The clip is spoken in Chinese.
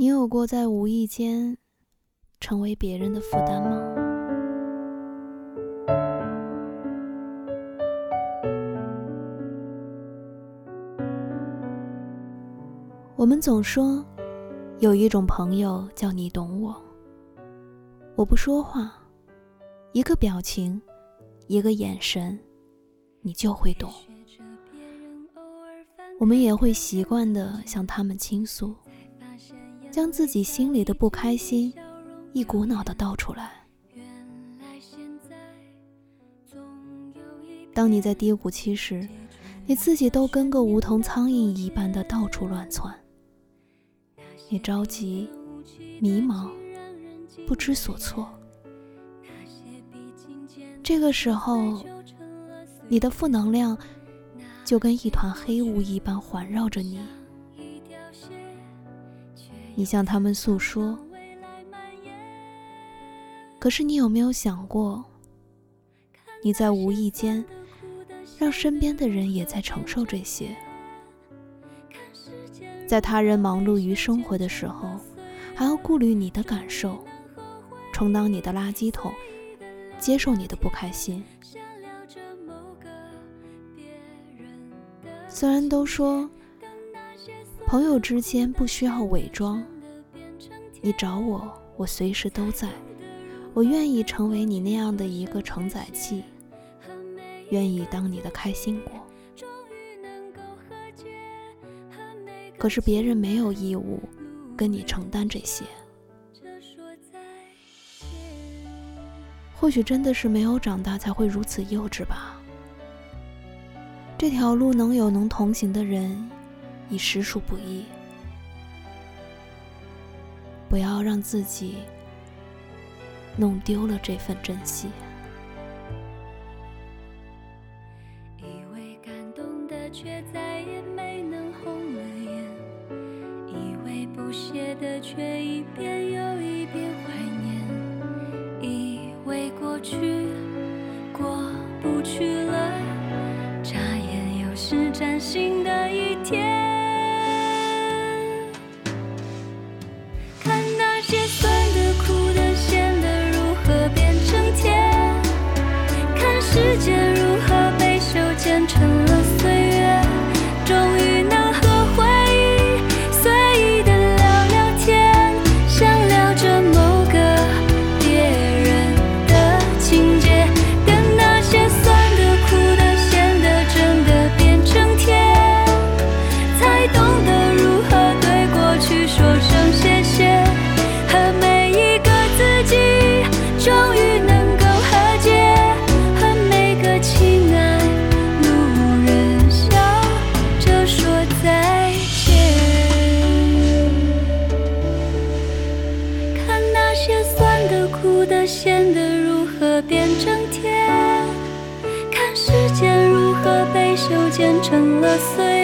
你有过在无意间成为别人的负担吗？我们总说有一种朋友叫你懂我，我不说话，一个表情，一个眼神，你就会懂。我们也会习惯的向他们倾诉。将自己心里的不开心一股脑的倒出来。当你在低谷期时，你自己都跟个无头苍蝇一般的到处乱窜。你着急、迷茫、不知所措。这个时候，你的负能量就跟一团黑雾一般环绕着你。你向他们诉说，可是你有没有想过，你在无意间让身边的人也在承受这些？在他人忙碌于生活的时候，还要顾虑你的感受，充当你的垃圾桶，接受你的不开心。虽然都说。朋友之间不需要伪装，你找我，我随时都在，我愿意成为你那样的一个承载器，愿意当你的开心果。可是别人没有义务跟你承担这些。或许真的是没有长大才会如此幼稚吧。这条路能有能同行的人。已实属不易，不要让自己弄丢了这份珍惜。以为感动的，却再也没能红了眼；以为不屑的，却一遍又一遍怀念；以为过去过不去了，眨眼又是崭新的一天。再见看那些酸的苦的咸的如何变成甜？看时间如何被修剪成了碎。